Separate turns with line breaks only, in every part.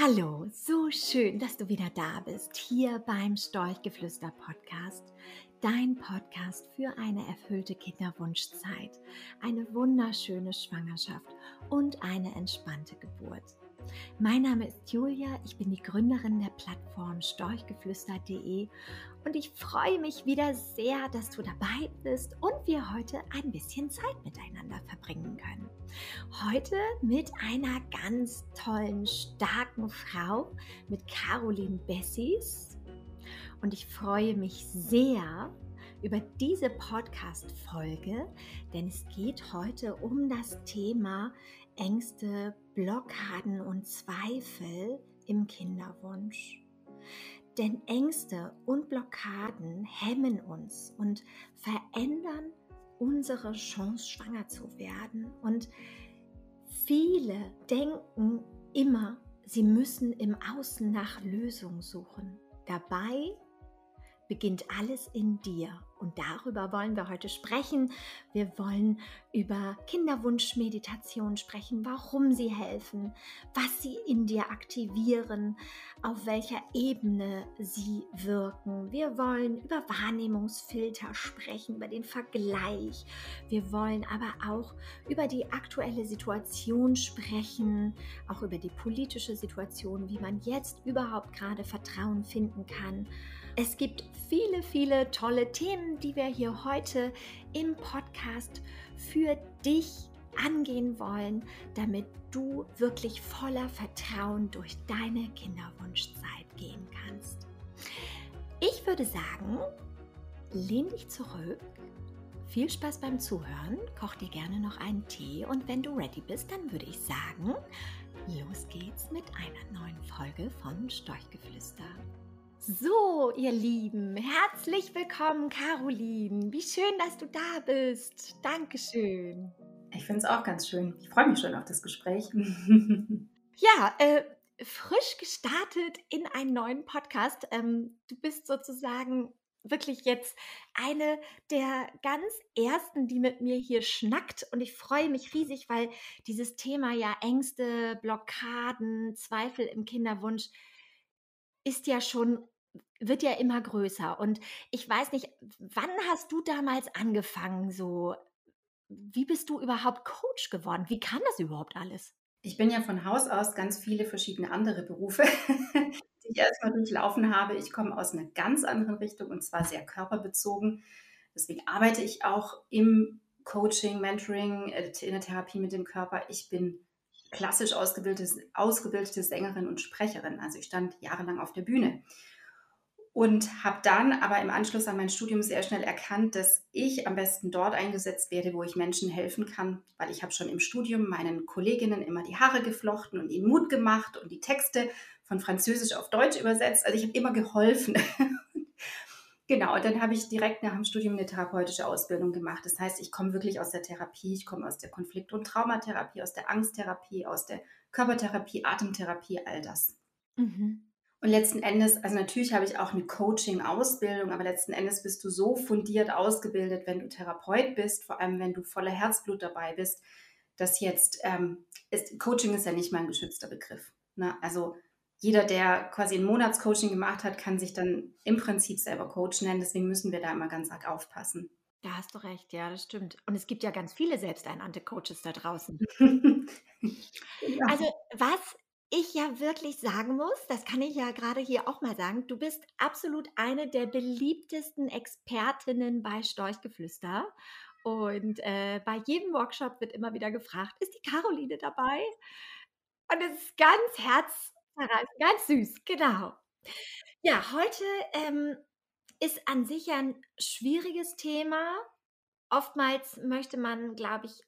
Hallo, so schön, dass du wieder da bist, hier beim Storchgeflüster Podcast, dein Podcast für eine erfüllte Kinderwunschzeit, eine wunderschöne Schwangerschaft und eine entspannte Geburt. Mein Name ist Julia, ich bin die Gründerin der Plattform storchgeflüster.de und ich freue mich wieder sehr, dass du dabei bist und wir heute ein bisschen Zeit miteinander verbringen können. Heute mit einer ganz tollen, starken Frau, mit Caroline Bessies. Und ich freue mich sehr über diese Podcast-Folge, denn es geht heute um das Thema Ängste, Blockaden und Zweifel im Kinderwunsch. Denn Ängste und Blockaden hemmen uns und verändern unsere Chance, schwanger zu werden. Und viele denken immer, sie müssen im Außen nach Lösungen suchen. Dabei beginnt alles in dir. Und darüber wollen wir heute sprechen. Wir wollen über Kinderwunschmeditation sprechen, warum sie helfen, was sie in dir aktivieren, auf welcher Ebene sie wirken. Wir wollen über Wahrnehmungsfilter sprechen, über den Vergleich. Wir wollen aber auch über die aktuelle Situation sprechen, auch über die politische Situation, wie man jetzt überhaupt gerade Vertrauen finden kann es gibt viele, viele tolle Themen, die wir hier heute im Podcast für dich angehen wollen, damit du wirklich voller Vertrauen durch deine Kinderwunschzeit gehen kannst. Ich würde sagen, lehn dich zurück. Viel Spaß beim Zuhören, koch dir gerne noch einen Tee und wenn du ready bist, dann würde ich sagen, los geht's mit einer neuen Folge von Storchgeflüster. So, ihr Lieben, herzlich willkommen, Caroline. Wie schön, dass du da bist. Dankeschön.
Ich finde es auch ganz schön. Ich freue mich schon auf das Gespräch.
ja, äh, frisch gestartet in einen neuen Podcast. Ähm, du bist sozusagen wirklich jetzt eine der ganz ersten, die mit mir hier schnackt. Und ich freue mich riesig, weil dieses Thema ja Ängste, Blockaden, Zweifel im Kinderwunsch ist ja schon wird ja immer größer. Und ich weiß nicht, wann hast du damals angefangen so? Wie bist du überhaupt Coach geworden? Wie kann das überhaupt alles?
Ich bin ja von Haus aus ganz viele verschiedene andere Berufe, die ich erstmal durchlaufen habe. Ich komme aus einer ganz anderen Richtung und zwar sehr körperbezogen. Deswegen arbeite ich auch im Coaching, Mentoring, äh, in der Therapie mit dem Körper. Ich bin klassisch ausgebildete, ausgebildete Sängerin und Sprecherin. Also ich stand jahrelang auf der Bühne und habe dann aber im Anschluss an mein Studium sehr schnell erkannt, dass ich am besten dort eingesetzt werde, wo ich Menschen helfen kann, weil ich habe schon im Studium meinen Kolleginnen immer die Haare geflochten und ihnen Mut gemacht und die Texte von Französisch auf Deutsch übersetzt. Also ich habe immer geholfen. genau, und dann habe ich direkt nach dem Studium eine therapeutische Ausbildung gemacht. Das heißt, ich komme wirklich aus der Therapie, ich komme aus der Konflikt- und Traumatherapie, aus der Angsttherapie, aus der Körpertherapie, Atemtherapie, all das. Mhm. Und letzten Endes, also natürlich habe ich auch eine Coaching-Ausbildung, aber letzten Endes bist du so fundiert ausgebildet, wenn du Therapeut bist, vor allem wenn du voller Herzblut dabei bist, dass jetzt, ähm, ist, Coaching ist ja nicht mal ein geschützter Begriff. Ne? Also jeder, der quasi ein Monatscoaching gemacht hat, kann sich dann im Prinzip selber Coach nennen. Deswegen müssen wir da immer ganz arg aufpassen.
Da hast du recht, ja, das stimmt. Und es gibt ja ganz viele selbsternannte Coaches da draußen. ja. Also, was ich ja wirklich sagen muss, das kann ich ja gerade hier auch mal sagen, du bist absolut eine der beliebtesten Expertinnen bei Storchgeflüster. Und äh, bei jedem Workshop wird immer wieder gefragt, ist die Caroline dabei? Und es ist ganz herzerreißend, ganz süß, genau. Ja, heute ähm, ist an sich ein schwieriges Thema. Oftmals möchte man, glaube ich,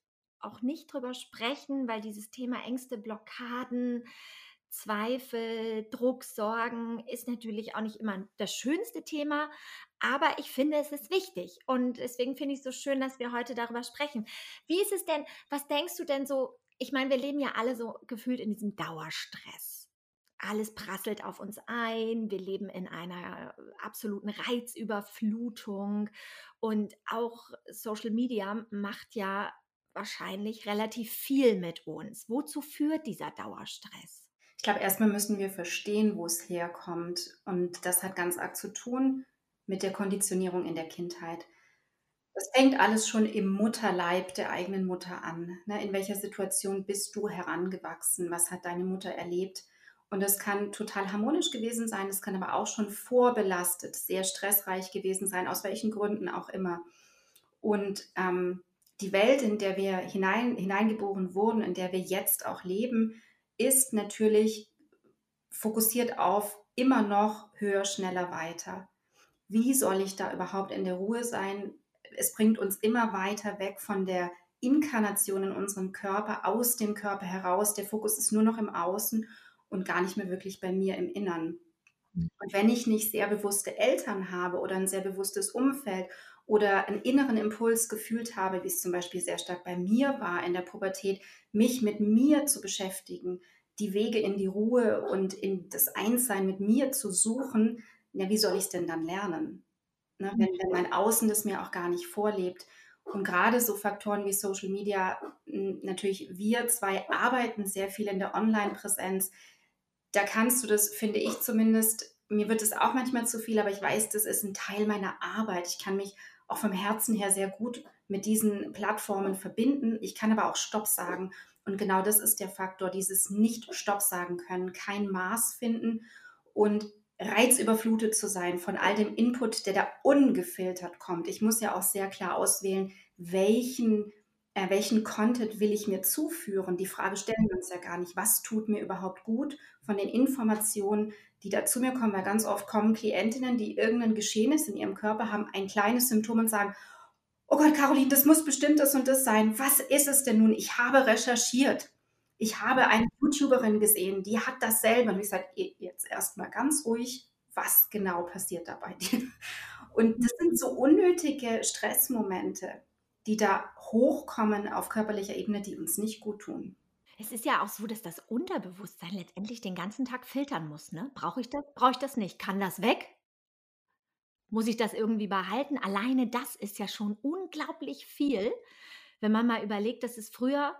auch nicht drüber sprechen, weil dieses Thema Ängste, Blockaden, Zweifel, Druck, Sorgen ist natürlich auch nicht immer das schönste Thema, aber ich finde, es ist wichtig und deswegen finde ich es so schön, dass wir heute darüber sprechen. Wie ist es denn, was denkst du denn so, ich meine, wir leben ja alle so gefühlt in diesem Dauerstress. Alles prasselt auf uns ein, wir leben in einer absoluten Reizüberflutung und auch Social Media macht ja wahrscheinlich relativ viel mit uns. Wozu führt dieser Dauerstress?
Ich glaube, erstmal müssen wir verstehen, wo es herkommt. Und das hat ganz arg zu tun mit der Konditionierung in der Kindheit. Das fängt alles schon im Mutterleib der eigenen Mutter an. Ne? In welcher Situation bist du herangewachsen? Was hat deine Mutter erlebt? Und das kann total harmonisch gewesen sein, es kann aber auch schon vorbelastet, sehr stressreich gewesen sein, aus welchen Gründen auch immer. Und ähm, die Welt, in der wir hinein, hineingeboren wurden, in der wir jetzt auch leben, ist natürlich fokussiert auf immer noch höher, schneller, weiter. Wie soll ich da überhaupt in der Ruhe sein? Es bringt uns immer weiter weg von der Inkarnation in unserem Körper, aus dem Körper heraus. Der Fokus ist nur noch im Außen und gar nicht mehr wirklich bei mir im Innern. Mhm. Und wenn ich nicht sehr bewusste Eltern habe oder ein sehr bewusstes Umfeld oder einen inneren Impuls gefühlt habe, wie es zum Beispiel sehr stark bei mir war in der Pubertät, mich mit mir zu beschäftigen, die Wege in die Ruhe und in das Einssein mit mir zu suchen, ja, wie soll ich es denn dann lernen? Ne, wenn, wenn mein Außen das mir auch gar nicht vorlebt. Und gerade so Faktoren wie Social Media, natürlich wir zwei arbeiten sehr viel in der Online-Präsenz. Da kannst du das, finde ich zumindest, mir wird es auch manchmal zu viel, aber ich weiß, das ist ein Teil meiner Arbeit. Ich kann mich auch vom Herzen her sehr gut mit diesen Plattformen verbinden. Ich kann aber auch Stopp sagen. Und genau das ist der Faktor, dieses nicht Stopp sagen können, kein Maß finden und reizüberflutet zu sein von all dem Input, der da ungefiltert kommt. Ich muss ja auch sehr klar auswählen, welchen, äh, welchen Content will ich mir zuführen. Die Frage stellen wir uns ja gar nicht, was tut mir überhaupt gut von den Informationen, die da zu mir kommen, weil ganz oft kommen Klientinnen, die irgendein Geschehnis in ihrem Körper haben, ein kleines Symptom und sagen, oh Gott, Caroline, das muss bestimmt das und das sein. Was ist es denn nun? Ich habe recherchiert. Ich habe eine YouTuberin gesehen, die hat dasselbe. Und ich sage, jetzt erstmal ganz ruhig, was genau passiert da bei dir? Und das sind so unnötige Stressmomente, die da hochkommen auf körperlicher Ebene, die uns nicht gut tun.
Es ist ja auch so, dass das Unterbewusstsein letztendlich den ganzen Tag filtern muss. Ne? Brauche ich das? Brauche ich das nicht? Kann das weg? Muss ich das irgendwie behalten? Alleine das ist ja schon unglaublich viel, wenn man mal überlegt, dass es früher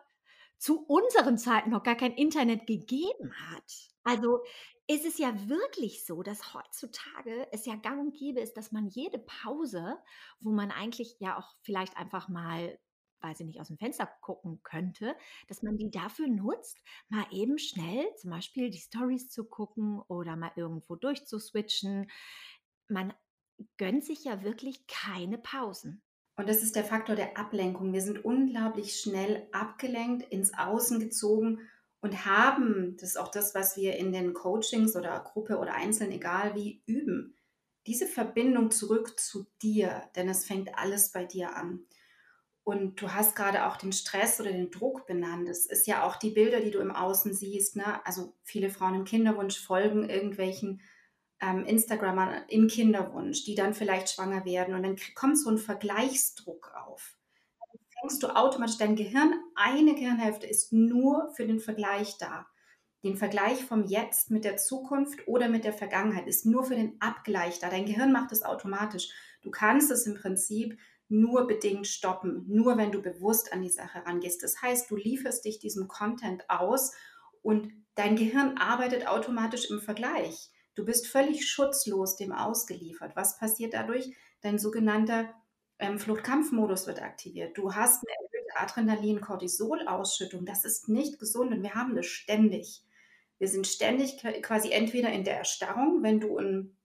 zu unseren Zeiten noch gar kein Internet gegeben hat. Also ist es ja wirklich so, dass heutzutage es ja gang und gäbe ist, dass man jede Pause, wo man eigentlich ja auch vielleicht einfach mal weiß ich nicht, aus dem Fenster gucken könnte, dass man die dafür nutzt, mal eben schnell zum Beispiel die Stories zu gucken oder mal irgendwo durchzuswitchen. Man gönnt sich ja wirklich keine Pausen.
Und das ist der Faktor der Ablenkung. Wir sind unglaublich schnell abgelenkt, ins Außen gezogen und haben, das ist auch das, was wir in den Coachings oder Gruppe oder einzeln, egal wie, üben, diese Verbindung zurück zu dir, denn es fängt alles bei dir an. Und du hast gerade auch den Stress oder den Druck benannt. Es ist ja auch die Bilder, die du im Außen siehst. Ne? Also viele Frauen im Kinderwunsch folgen irgendwelchen ähm, Instagramern im Kinderwunsch, die dann vielleicht schwanger werden. Und dann kommt so ein Vergleichsdruck auf. Dann fängst du automatisch, dein Gehirn, eine Gehirnhälfte ist nur für den Vergleich da. Den Vergleich vom Jetzt mit der Zukunft oder mit der Vergangenheit ist nur für den Abgleich da. Dein Gehirn macht es automatisch. Du kannst es im Prinzip nur bedingt stoppen, nur wenn du bewusst an die Sache rangehst. Das heißt, du lieferst dich diesem Content aus und dein Gehirn arbeitet automatisch im Vergleich. Du bist völlig schutzlos dem ausgeliefert. Was passiert dadurch? Dein sogenannter ähm, Fluchtkampfmodus wird aktiviert. Du hast eine erhöhte Adrenalin-Cortisol-Ausschüttung. Das ist nicht gesund und wir haben das ständig. Wir sind ständig quasi entweder in der Erstarrung, wenn du einen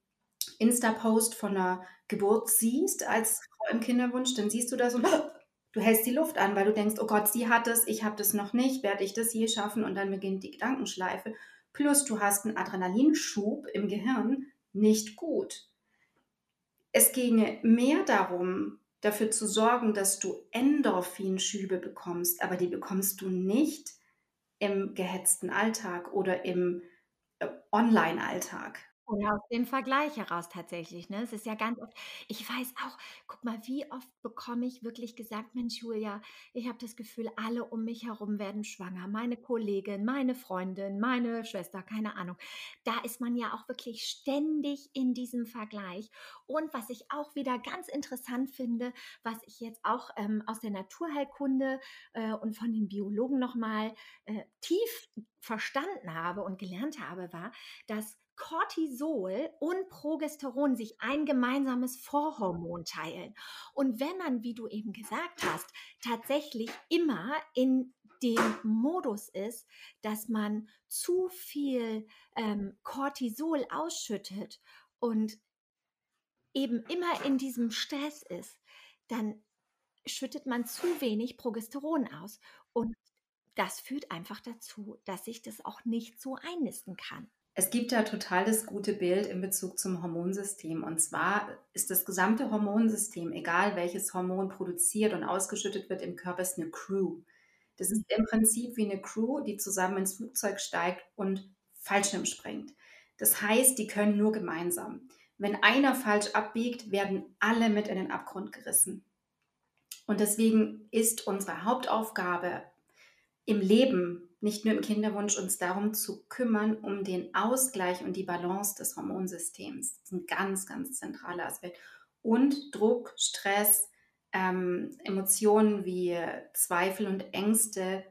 Insta-Post von einer Geburt siehst als Frau im Kinderwunsch, dann siehst du da so, du hältst die Luft an, weil du denkst, oh Gott, sie hat es, ich habe das noch nicht, werde ich das je schaffen? Und dann beginnt die Gedankenschleife. Plus du hast einen Adrenalinschub im Gehirn, nicht gut. Es ginge mehr darum, dafür zu sorgen, dass du Endorphinschübe bekommst, aber die bekommst du nicht im gehetzten Alltag oder im äh, Online-Alltag.
Oder aus dem Vergleich heraus tatsächlich, ne? Es ist ja ganz oft ich weiß auch guck mal, wie oft bekomme ich wirklich gesagt: „Mensch, Julia, ich habe das Gefühl, alle um mich herum werden schwanger. Meine Kollegin, meine Freundin, meine Schwester“, keine Ahnung. Da ist man ja auch wirklich ständig in diesem Vergleich. Und was ich auch wieder ganz interessant finde, was ich jetzt auch, ähm, aus der Naturheilkunde, äh, und von den Biologen noch mal, äh, tief verstanden habe und gelernt habe, war, dass Cortisol und Progesteron sich ein gemeinsames Vorhormon teilen. Und wenn man, wie du eben gesagt hast, tatsächlich immer in dem Modus ist, dass man zu viel ähm, Cortisol ausschüttet und eben immer in diesem Stress ist, dann schüttet man zu wenig Progesteron aus. Und das führt einfach dazu, dass sich das auch nicht so einnisten kann.
Es gibt ja total das gute Bild in Bezug zum Hormonsystem. Und zwar ist das gesamte Hormonsystem, egal welches Hormon produziert und ausgeschüttet wird im Körper, ist eine Crew. Das ist im Prinzip wie eine Crew, die zusammen ins Flugzeug steigt und Fallschirm springt. Das heißt, die können nur gemeinsam. Wenn einer falsch abbiegt, werden alle mit in den Abgrund gerissen. Und deswegen ist unsere Hauptaufgabe im Leben, nicht nur im Kinderwunsch, uns darum zu kümmern, um den Ausgleich und die Balance des Hormonsystems. Das ist ein ganz, ganz zentraler Aspekt. Und Druck, Stress, ähm, Emotionen wie Zweifel und Ängste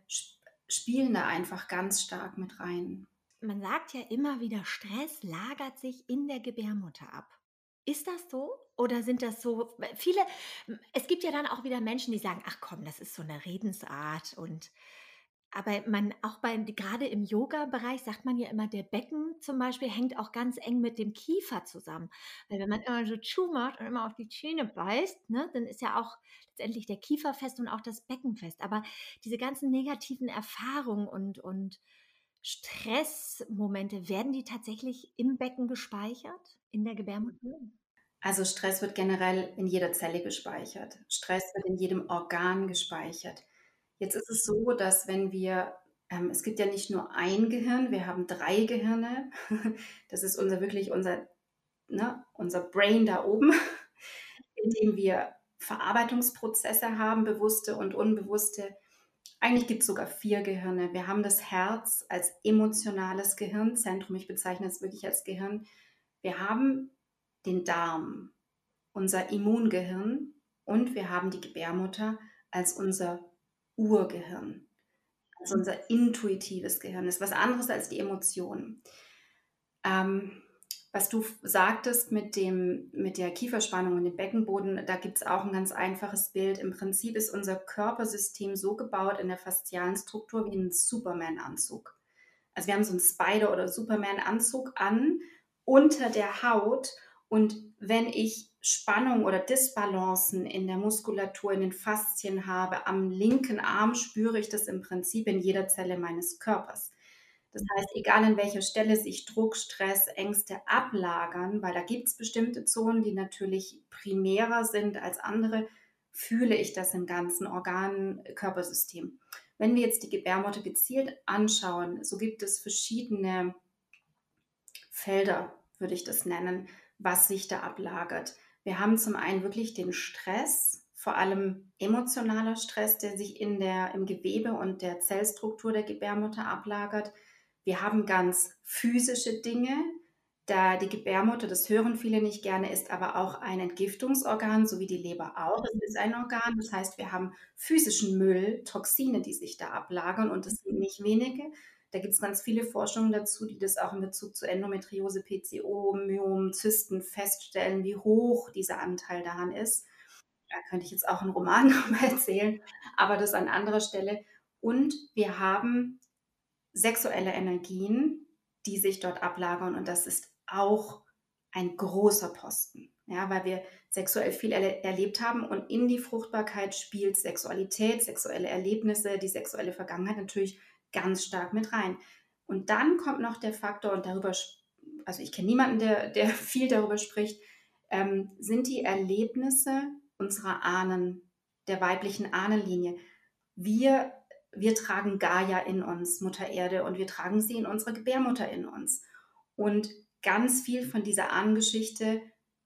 spielen da einfach ganz stark mit rein.
Man sagt ja immer wieder, Stress lagert sich in der Gebärmutter ab. Ist das so? Oder sind das so viele es gibt ja dann auch wieder Menschen, die sagen: „Ach komm, das ist so eine Redensart“ und aber man auch bei gerade im Yoga-Bereich sagt man ja immer, der Becken zum Beispiel hängt auch ganz eng mit dem Kiefer zusammen. Weil wenn man immer so Tschu macht und immer auf die Zähne beißt, ne, dann ist ja auch letztendlich der Kiefer fest und auch das Becken fest. Aber diese ganzen negativen Erfahrungen und, und Stressmomente, werden die tatsächlich im Becken gespeichert, in der Gebärmutter?
Also Stress wird generell in jeder Zelle gespeichert. Stress wird in jedem Organ gespeichert. Jetzt ist es so, dass wenn wir, ähm, es gibt ja nicht nur ein Gehirn, wir haben drei Gehirne. Das ist unser wirklich unser, ne, unser Brain da oben, in dem wir Verarbeitungsprozesse haben, bewusste und unbewusste. Eigentlich gibt es sogar vier Gehirne. Wir haben das Herz als emotionales Gehirnzentrum. Ich bezeichne es wirklich als Gehirn. Wir haben den Darm, unser Immungehirn und wir haben die Gebärmutter als unser Urgehirn, also unser intuitives Gehirn, das ist was anderes als die Emotionen. Ähm, was du sagtest mit, dem, mit der Kieferspannung und dem Beckenboden, da gibt es auch ein ganz einfaches Bild. Im Prinzip ist unser Körpersystem so gebaut in der faszialen Struktur wie ein Superman-Anzug. Also wir haben so einen Spider- oder Superman-Anzug an unter der Haut und wenn ich Spannung oder Disbalancen in der Muskulatur, in den Faszien habe, am linken Arm spüre ich das im Prinzip in jeder Zelle meines Körpers. Das heißt, egal an welcher Stelle sich Druck, Stress, Ängste ablagern, weil da gibt es bestimmte Zonen, die natürlich primärer sind als andere, fühle ich das im ganzen Organ-Körpersystem. Wenn wir jetzt die Gebärmutter gezielt anschauen, so gibt es verschiedene Felder, würde ich das nennen, was sich da ablagert. Wir haben zum einen wirklich den Stress, vor allem emotionaler Stress, der sich in der, im Gewebe und der Zellstruktur der Gebärmutter ablagert. Wir haben ganz physische Dinge, da die Gebärmutter, das hören viele nicht gerne, ist aber auch ein Entgiftungsorgan, so wie die Leber auch. Es ist ein Organ. Das heißt, wir haben physischen Müll, Toxine, die sich da ablagern und das sind nicht wenige. Da gibt es ganz viele Forschungen dazu, die das auch in Bezug zu Endometriose, PCO, Myom, Zysten feststellen, wie hoch dieser Anteil daran ist. Da könnte ich jetzt auch einen Roman darüber erzählen, aber das an anderer Stelle. Und wir haben sexuelle Energien, die sich dort ablagern und das ist auch ein großer Posten, ja, weil wir sexuell viel erle erlebt haben und in die Fruchtbarkeit spielt Sexualität, sexuelle Erlebnisse, die sexuelle Vergangenheit natürlich ganz stark mit rein. Und dann kommt noch der Faktor, und darüber, also ich kenne niemanden, der, der viel darüber spricht, ähm, sind die Erlebnisse unserer Ahnen, der weiblichen Ahnenlinie. Wir, wir tragen Gaia in uns, Mutter Erde, und wir tragen sie in unserer Gebärmutter in uns. Und ganz viel von dieser Ahnengeschichte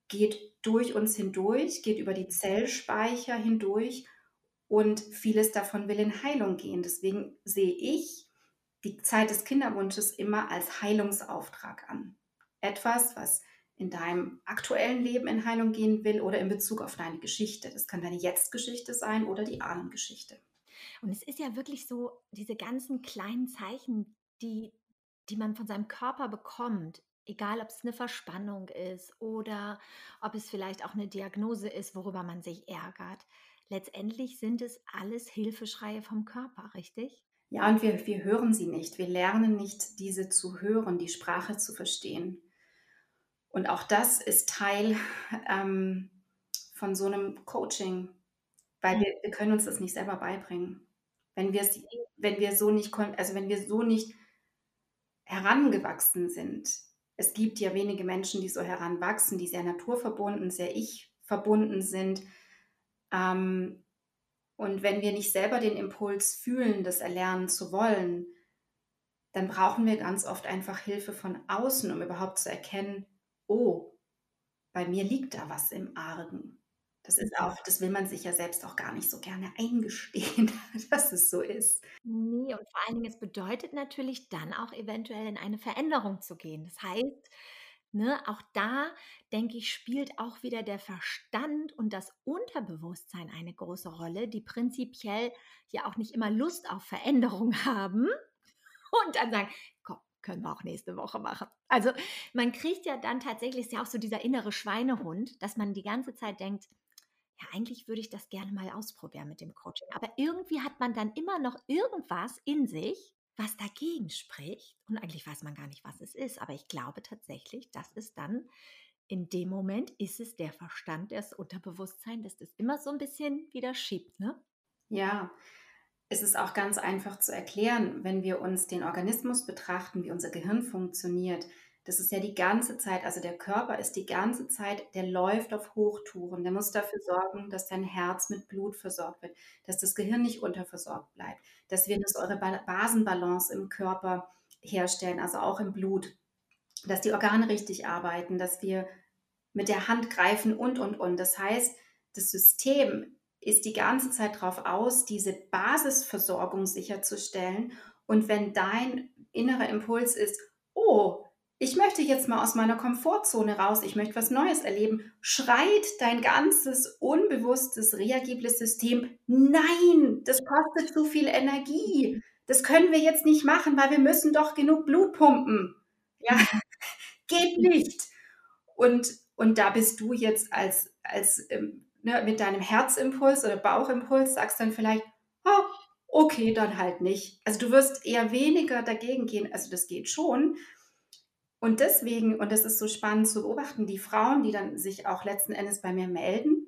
geht durch uns hindurch, geht über die Zellspeicher hindurch und vieles davon will in Heilung gehen. Deswegen sehe ich die Zeit des Kinderwunsches immer als Heilungsauftrag an. Etwas, was in deinem aktuellen Leben in Heilung gehen will oder in Bezug auf deine Geschichte. Das kann deine Jetzt-Geschichte sein oder die Ahnengeschichte.
Und es ist ja wirklich so, diese ganzen kleinen Zeichen, die, die man von seinem Körper bekommt, egal ob es eine Verspannung ist oder ob es vielleicht auch eine Diagnose ist, worüber man sich ärgert, letztendlich sind es alles Hilfeschreie vom Körper, richtig?
Ja, und wir, wir hören sie nicht. Wir lernen nicht, diese zu hören, die Sprache zu verstehen. Und auch das ist Teil ähm, von so einem Coaching, weil wir, wir können uns das nicht selber beibringen. Wenn wir es, wenn wir so nicht, also wenn wir so nicht herangewachsen sind. Es gibt ja wenige Menschen, die so heranwachsen, die sehr naturverbunden, sehr ich verbunden sind. Ähm, und wenn wir nicht selber den Impuls fühlen, das erlernen zu wollen, dann brauchen wir ganz oft einfach Hilfe von außen, um überhaupt zu erkennen, oh, bei mir liegt da was im Argen. Das ist auch, das will man sich ja selbst auch gar nicht so gerne eingestehen, dass es so ist.
Nee, und vor allen Dingen, es bedeutet natürlich dann auch eventuell in eine Veränderung zu gehen. Das heißt, ne, auch da, denke ich, spielt auch wieder der Verstand und das Unterbewusstsein eine große Rolle, die prinzipiell ja auch nicht immer Lust auf Veränderung haben und dann sagen, komm, können wir auch nächste Woche machen. Also man kriegt ja dann tatsächlich, ist ja auch so dieser innere Schweinehund, dass man die ganze Zeit denkt, ja, eigentlich würde ich das gerne mal ausprobieren mit dem Coaching. Aber irgendwie hat man dann immer noch irgendwas in sich, was dagegen spricht. Und eigentlich weiß man gar nicht, was es ist. Aber ich glaube tatsächlich, dass es dann in dem Moment ist es der Verstand, das Unterbewusstsein, dass das immer so ein bisschen wieder schiebt, ne?
Ja, es ist auch ganz einfach zu erklären, wenn wir uns den Organismus betrachten, wie unser Gehirn funktioniert das ist ja die ganze Zeit, also der Körper ist die ganze Zeit, der läuft auf Hochtouren. Der muss dafür sorgen, dass dein Herz mit Blut versorgt wird, dass das Gehirn nicht unterversorgt bleibt, dass wir eine Säurebasenbalance im Körper herstellen, also auch im Blut, dass die Organe richtig arbeiten, dass wir mit der Hand greifen und, und, und. Das heißt, das System ist die ganze Zeit darauf aus, diese Basisversorgung sicherzustellen. Und wenn dein innerer Impuls ist, oh, ich möchte jetzt mal aus meiner Komfortzone raus, ich möchte was Neues erleben, schreit dein ganzes unbewusstes, reagibles System, nein, das kostet zu viel Energie. Das können wir jetzt nicht machen, weil wir müssen doch genug Blut pumpen. Ja, geht nicht. Und, und da bist du jetzt als, als ähm, ne, mit deinem Herzimpuls oder Bauchimpuls, sagst dann vielleicht, oh, okay, dann halt nicht. Also du wirst eher weniger dagegen gehen. Also das geht schon, und deswegen, und das ist so spannend zu beobachten, die Frauen, die dann sich auch letzten Endes bei mir melden,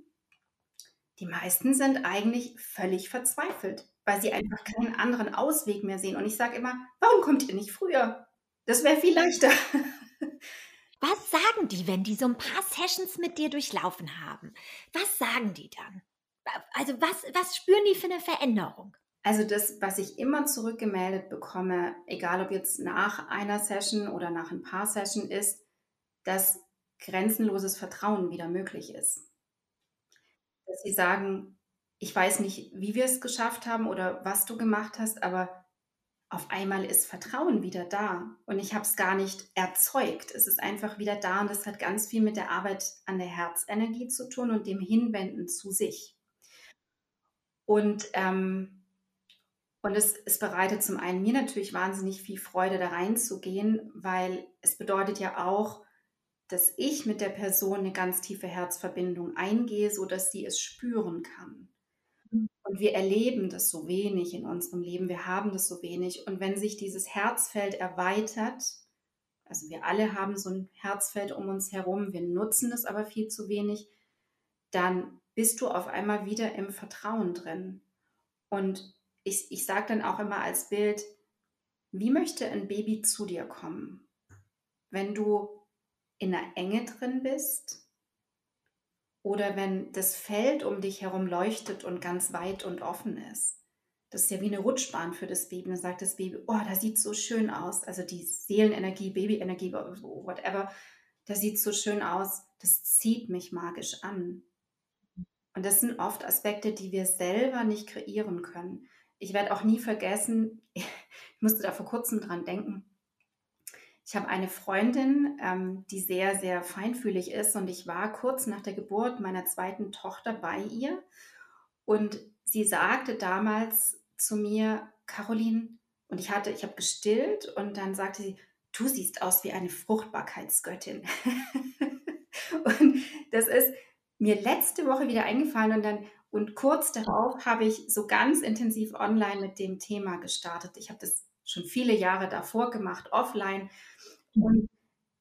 die meisten sind eigentlich völlig verzweifelt, weil sie einfach keinen anderen Ausweg mehr sehen. Und ich sage immer, warum kommt ihr nicht früher? Das wäre viel leichter.
Was sagen die, wenn die so ein paar Sessions mit dir durchlaufen haben? Was sagen die dann? Also was, was spüren die für eine Veränderung?
Also das, was ich immer zurückgemeldet bekomme, egal ob jetzt nach einer Session oder nach ein paar Sessions, ist, dass grenzenloses Vertrauen wieder möglich ist. Dass sie sagen, ich weiß nicht, wie wir es geschafft haben oder was du gemacht hast, aber auf einmal ist Vertrauen wieder da und ich habe es gar nicht erzeugt. Es ist einfach wieder da und das hat ganz viel mit der Arbeit an der Herzenergie zu tun und dem Hinwenden zu sich. Und ähm, und es, es bereitet zum einen mir natürlich wahnsinnig viel Freude, da reinzugehen, weil es bedeutet ja auch, dass ich mit der Person eine ganz tiefe Herzverbindung eingehe, sodass sie es spüren kann. Mhm. Und wir erleben das so wenig in unserem Leben, wir haben das so wenig. Und wenn sich dieses Herzfeld erweitert, also wir alle haben so ein Herzfeld um uns herum, wir nutzen es aber viel zu wenig, dann bist du auf einmal wieder im Vertrauen drin. Und ich, ich sage dann auch immer als Bild, wie möchte ein Baby zu dir kommen? Wenn du in einer Enge drin bist oder wenn das Feld um dich herum leuchtet und ganz weit und offen ist. Das ist ja wie eine Rutschbahn für das Baby. Dann sagt das Baby, oh, das sieht so schön aus. Also die Seelenenergie, Babyenergie, whatever, das sieht so schön aus. Das zieht mich magisch an. Und das sind oft Aspekte, die wir selber nicht kreieren können ich werde auch nie vergessen, ich musste da vor kurzem dran denken. Ich habe eine Freundin, ähm, die sehr, sehr feinfühlig ist und ich war kurz nach der Geburt meiner zweiten Tochter bei ihr und sie sagte damals zu mir, Caroline, Und ich hatte, ich habe gestillt und dann sagte sie, du siehst aus wie eine Fruchtbarkeitsgöttin. und das ist mir letzte Woche wieder eingefallen und dann und kurz darauf habe ich so ganz intensiv online mit dem Thema gestartet. Ich habe das schon viele Jahre davor gemacht, offline. Und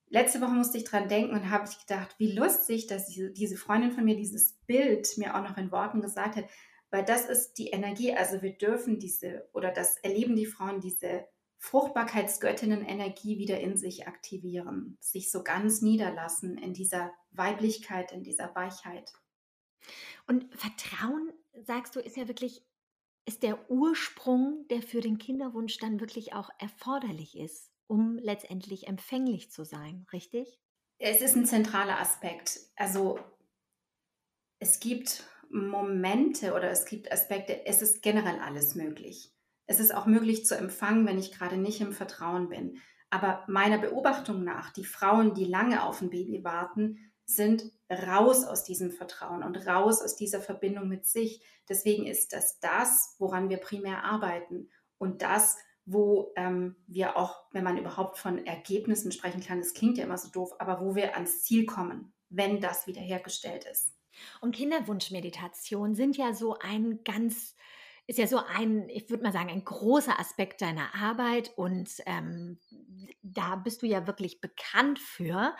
letzte Woche musste ich dran denken und habe ich gedacht, wie lustig, dass diese Freundin von mir dieses Bild mir auch noch in Worten gesagt hat, weil das ist die Energie. Also wir dürfen diese oder das erleben die Frauen diese Fruchtbarkeitsgöttinnen-Energie wieder in sich aktivieren, sich so ganz niederlassen in dieser Weiblichkeit, in dieser Weichheit.
Und Vertrauen, sagst du, ist ja wirklich, ist der Ursprung, der für den Kinderwunsch dann wirklich auch erforderlich ist, um letztendlich empfänglich zu sein, richtig?
Es ist ein zentraler Aspekt. Also es gibt Momente oder es gibt Aspekte, es ist generell alles möglich. Es ist auch möglich zu empfangen, wenn ich gerade nicht im Vertrauen bin. Aber meiner Beobachtung nach, die Frauen, die lange auf ein Baby warten, sind raus aus diesem Vertrauen und raus aus dieser Verbindung mit sich. Deswegen ist das das, woran wir primär arbeiten und das, wo ähm, wir auch, wenn man überhaupt von Ergebnissen sprechen kann, das klingt ja immer so doof, aber wo wir ans Ziel kommen, wenn das wiederhergestellt ist.
Und Kinderwunschmeditation sind ja so ein ganz ist ja so ein, ich würde mal sagen, ein großer Aspekt deiner Arbeit und ähm, da bist du ja wirklich bekannt für,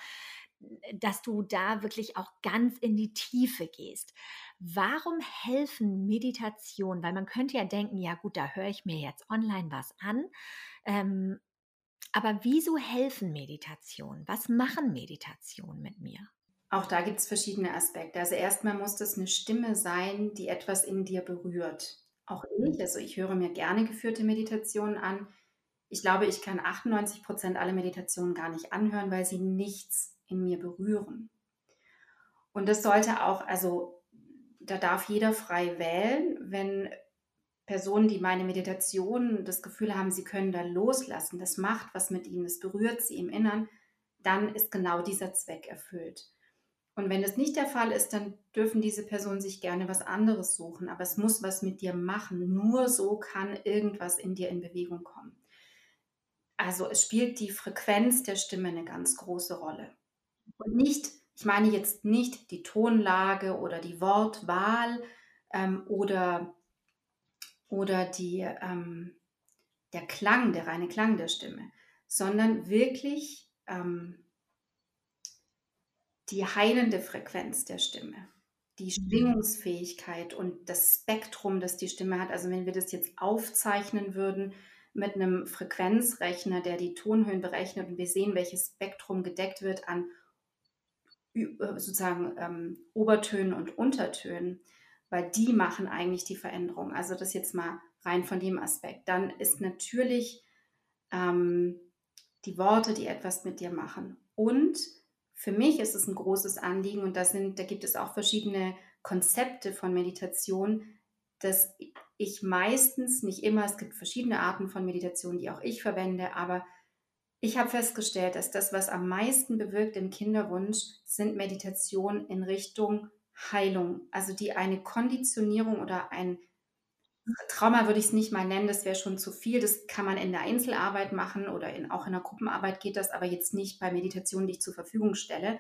dass du da wirklich auch ganz in die Tiefe gehst. Warum helfen Meditationen? Weil man könnte ja denken, ja gut, da höre ich mir jetzt online was an. Ähm, aber wieso helfen Meditationen? Was machen Meditationen mit mir?
Auch da gibt es verschiedene Aspekte. Also erstmal muss das eine Stimme sein, die etwas in dir berührt. Auch ich, also ich höre mir gerne geführte Meditationen an. Ich glaube, ich kann 98 Prozent aller Meditationen gar nicht anhören, weil sie nichts in mir berühren. Und das sollte auch, also da darf jeder frei wählen, wenn Personen, die meine Meditation das Gefühl haben, sie können da loslassen, das macht was mit ihnen, das berührt sie im Innern, dann ist genau dieser Zweck erfüllt. Und wenn das nicht der Fall ist, dann dürfen diese Personen sich gerne was anderes suchen. Aber es muss was mit dir machen. Nur so kann irgendwas in dir in Bewegung kommen. Also es spielt die Frequenz der Stimme eine ganz große Rolle. Und nicht, ich meine jetzt nicht die Tonlage oder die Wortwahl ähm, oder, oder die, ähm, der Klang, der reine Klang der Stimme, sondern wirklich ähm, die heilende Frequenz der Stimme, die mhm. Schwingungsfähigkeit und das Spektrum, das die Stimme hat. Also wenn wir das jetzt aufzeichnen würden mit einem Frequenzrechner, der die Tonhöhen berechnet und wir sehen, welches Spektrum gedeckt wird an sozusagen ähm, Obertönen und Untertönen, weil die machen eigentlich die Veränderung. Also das jetzt mal rein von dem Aspekt. Dann ist natürlich ähm, die Worte, die etwas mit dir machen und für mich ist es ein großes Anliegen und da, sind, da gibt es auch verschiedene Konzepte von Meditation, dass ich meistens, nicht immer, es gibt verschiedene Arten von Meditation, die auch ich verwende, aber ich habe festgestellt, dass das, was am meisten bewirkt im Kinderwunsch, sind Meditationen in Richtung Heilung, also die eine Konditionierung oder ein Trauma würde ich es nicht mal nennen, das wäre schon zu viel. Das kann man in der Einzelarbeit machen oder in, auch in der Gruppenarbeit geht das, aber jetzt nicht bei Meditationen, die ich zur Verfügung stelle,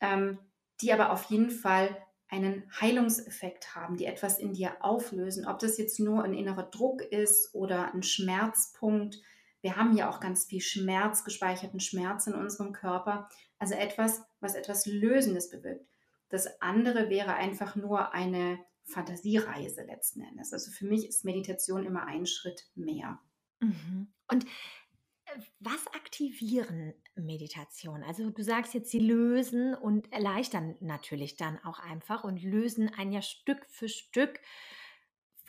ähm, die aber auf jeden Fall einen Heilungseffekt haben, die etwas in dir auflösen. Ob das jetzt nur ein innerer Druck ist oder ein Schmerzpunkt. Wir haben ja auch ganz viel Schmerz, gespeicherten Schmerz in unserem Körper. Also etwas, was etwas Lösendes bewirkt. Das andere wäre einfach nur eine Fantasiereise letzten Endes. Also für mich ist Meditation immer ein Schritt mehr.
Mhm. Und äh, was aktivieren Meditation? Also du sagst jetzt, sie lösen und erleichtern natürlich dann auch einfach und lösen ein ja Stück für Stück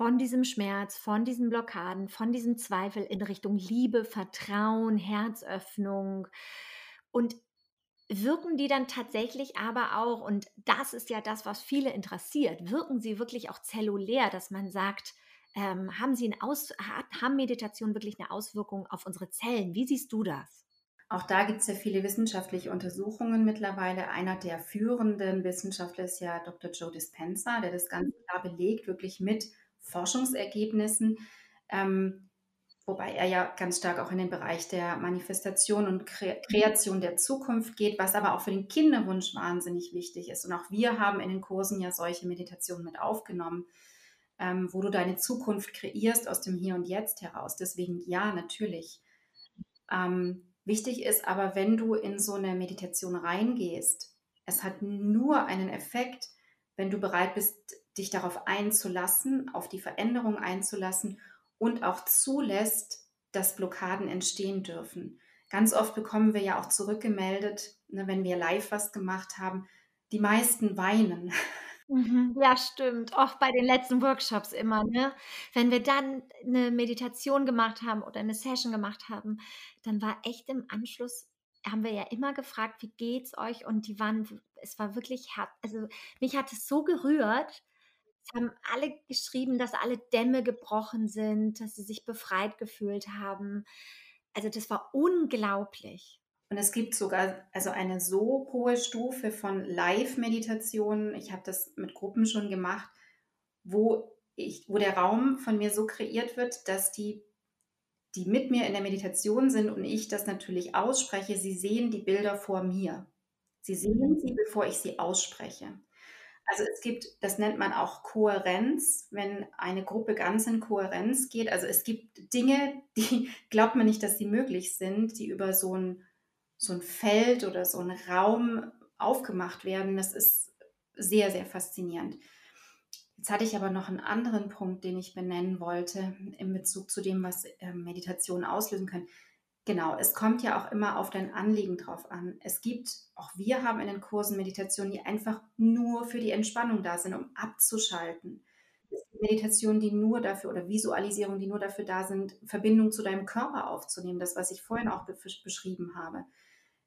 von diesem Schmerz, von diesen Blockaden, von diesem Zweifel in Richtung Liebe, Vertrauen, Herzöffnung. Und wirken die dann tatsächlich aber auch, und das ist ja das, was viele interessiert, wirken sie wirklich auch zellulär, dass man sagt, ähm, haben sie eine Aus haben Meditation wirklich eine Auswirkung auf unsere Zellen? Wie siehst du das?
Auch da gibt es ja viele wissenschaftliche Untersuchungen mittlerweile. Einer der führenden Wissenschaftler ist ja Dr. Joe Dispenza, der das ganz klar belegt, wirklich mit Forschungsergebnissen. Ähm, wobei er ja ganz stark auch in den Bereich der Manifestation und Kreation der Zukunft geht, was aber auch für den Kinderwunsch wahnsinnig wichtig ist. Und auch wir haben in den Kursen ja solche Meditationen mit aufgenommen, ähm, wo du deine Zukunft kreierst aus dem Hier und Jetzt heraus. Deswegen ja, natürlich. Ähm, wichtig ist aber, wenn du in so eine Meditation reingehst, es hat nur einen Effekt, wenn du bereit bist, dich darauf einzulassen, auf die Veränderung einzulassen und auch zulässt, dass Blockaden entstehen dürfen. Ganz oft bekommen wir ja auch zurückgemeldet, ne, wenn wir live was gemacht haben, die meisten weinen.
Mhm, ja, stimmt. Auch bei den letzten Workshops immer, ne? Wenn wir dann eine Meditation gemacht haben oder eine Session gemacht haben, dann war echt im Anschluss haben wir ja immer gefragt: „Wie geht's euch?“ Und die waren es war wirklich hart also, mich hat es so gerührt, es haben alle geschrieben, dass alle Dämme gebrochen sind, dass sie sich befreit gefühlt haben. Also, das war unglaublich.
Und es gibt sogar also eine so hohe Stufe von Live-Meditationen. Ich habe das mit Gruppen schon gemacht, wo ich, wo der Raum von mir so kreiert wird, dass die, die mit mir in der Meditation sind und ich das natürlich ausspreche, sie sehen die Bilder vor mir. Sie sehen sie, bevor ich sie ausspreche. Also es gibt, das nennt man auch Kohärenz, wenn eine Gruppe ganz in Kohärenz geht. Also es gibt Dinge, die glaubt man nicht, dass sie möglich sind, die über so ein, so ein Feld oder so einen Raum aufgemacht werden. Das ist sehr, sehr faszinierend. Jetzt hatte ich aber noch einen anderen Punkt, den ich benennen wollte in Bezug zu dem, was ähm, Meditationen auslösen können. Genau, es kommt ja auch immer auf dein Anliegen drauf an. Es gibt, auch wir haben in den Kursen Meditationen, die einfach nur für die Entspannung da sind, um abzuschalten. Es gibt Meditationen, die nur dafür oder Visualisierungen, die nur dafür da sind, Verbindung zu deinem Körper aufzunehmen, das, was ich vorhin auch be beschrieben habe.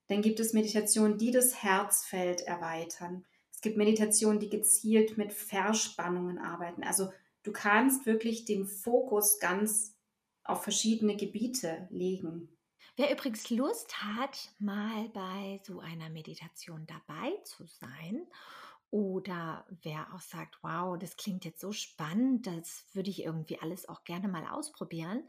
Dann gibt es Meditationen, die das Herzfeld erweitern. Es gibt Meditationen, die gezielt mit Verspannungen arbeiten. Also du kannst wirklich den Fokus ganz auf verschiedene Gebiete legen.
Wer übrigens Lust hat, mal bei so einer Meditation dabei zu sein oder wer auch sagt, wow, das klingt jetzt so spannend, das würde ich irgendwie alles auch gerne mal ausprobieren.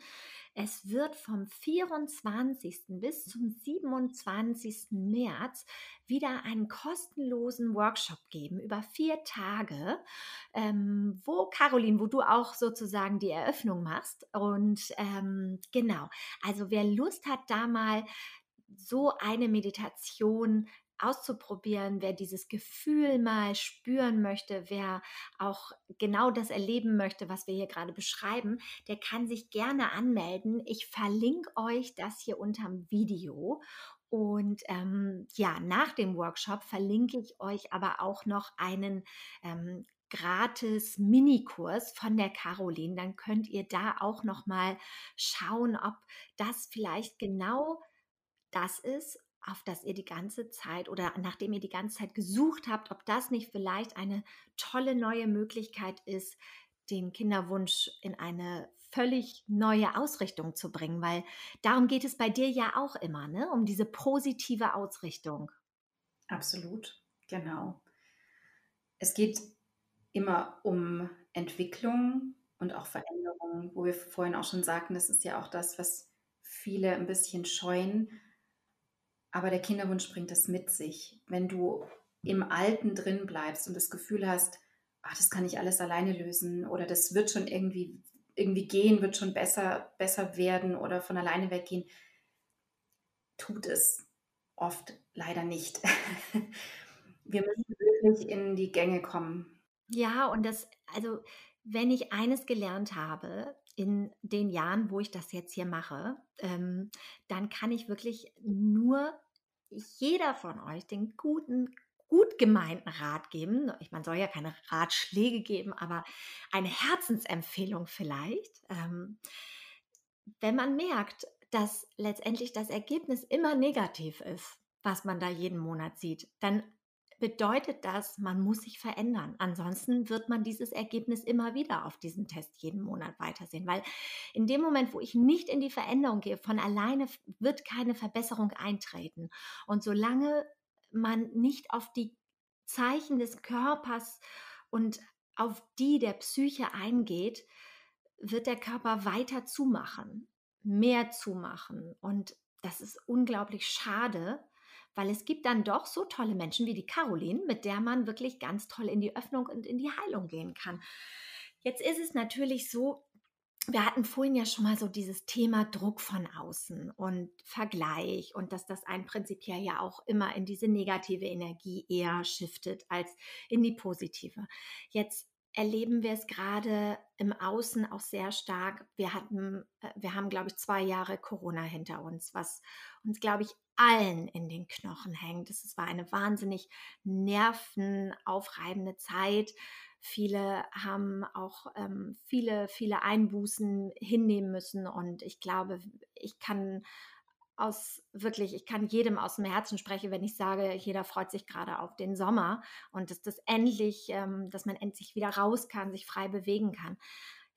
Es wird vom 24. bis zum 27. März wieder einen kostenlosen Workshop geben über vier Tage, ähm, wo Caroline, wo du auch sozusagen die Eröffnung machst. Und ähm, genau, also wer Lust hat, da mal so eine Meditation auszuprobieren, wer dieses Gefühl mal spüren möchte, wer auch genau das erleben möchte, was wir hier gerade beschreiben, der kann sich gerne anmelden. Ich verlinke euch das hier unterm Video. Und ähm, ja, nach dem Workshop verlinke ich euch aber auch noch einen ähm, gratis Minikurs von der Caroline. Dann könnt ihr da auch noch mal schauen, ob das vielleicht genau das ist, auf das ihr die ganze Zeit oder nachdem ihr die ganze Zeit gesucht habt, ob das nicht vielleicht eine tolle neue Möglichkeit ist, den Kinderwunsch in eine völlig neue Ausrichtung zu bringen, weil darum geht es bei dir ja auch immer, ne? um diese positive Ausrichtung.
Absolut, genau. Es geht immer um Entwicklung und auch Veränderung, wo wir vorhin auch schon sagten, das ist ja auch das, was viele ein bisschen scheuen, aber der Kinderwunsch bringt das mit sich. Wenn du im Alten drin bleibst und das Gefühl hast, ach, das kann ich alles alleine lösen oder das wird schon irgendwie, irgendwie gehen, wird schon besser, besser werden oder von alleine weggehen, tut es oft leider nicht. Wir müssen wirklich in die Gänge kommen.
Ja, und das, also wenn ich eines gelernt habe in den Jahren, wo ich das jetzt hier mache, ähm, dann kann ich wirklich nur jeder von euch den guten, gut gemeinten Rat geben. Man soll ja keine Ratschläge geben, aber eine Herzensempfehlung vielleicht. Ähm, wenn man merkt, dass letztendlich das Ergebnis immer negativ ist, was man da jeden Monat sieht, dann bedeutet das, man muss sich verändern. Ansonsten wird man dieses Ergebnis immer wieder auf diesem Test jeden Monat weitersehen. Weil in dem Moment, wo ich nicht in die Veränderung gehe, von alleine wird keine Verbesserung eintreten. Und solange man nicht auf die Zeichen des Körpers und auf die der Psyche eingeht, wird der Körper weiter zumachen mehr zu machen. Und das ist unglaublich schade, weil es gibt dann doch so tolle Menschen wie die Caroline, mit der man wirklich ganz toll in die Öffnung und in die Heilung gehen kann. Jetzt ist es natürlich so, wir hatten vorhin ja schon mal so dieses Thema Druck von außen und Vergleich und dass das ein prinzipiell ja auch immer in diese negative Energie eher shiftet als in die positive. Jetzt erleben wir es gerade im Außen auch sehr stark. Wir hatten, äh, wir haben, glaube ich, zwei Jahre Corona hinter uns, was uns, glaube ich, allen in den Knochen hängt. Es war eine wahnsinnig nervenaufreibende Zeit. Viele haben auch ähm, viele, viele Einbußen hinnehmen müssen. Und ich glaube, ich kann aus wirklich, ich kann jedem aus dem Herzen sprechen, wenn ich sage, jeder freut sich gerade auf den Sommer und dass das endlich, ähm, dass man endlich wieder raus kann, sich frei bewegen kann.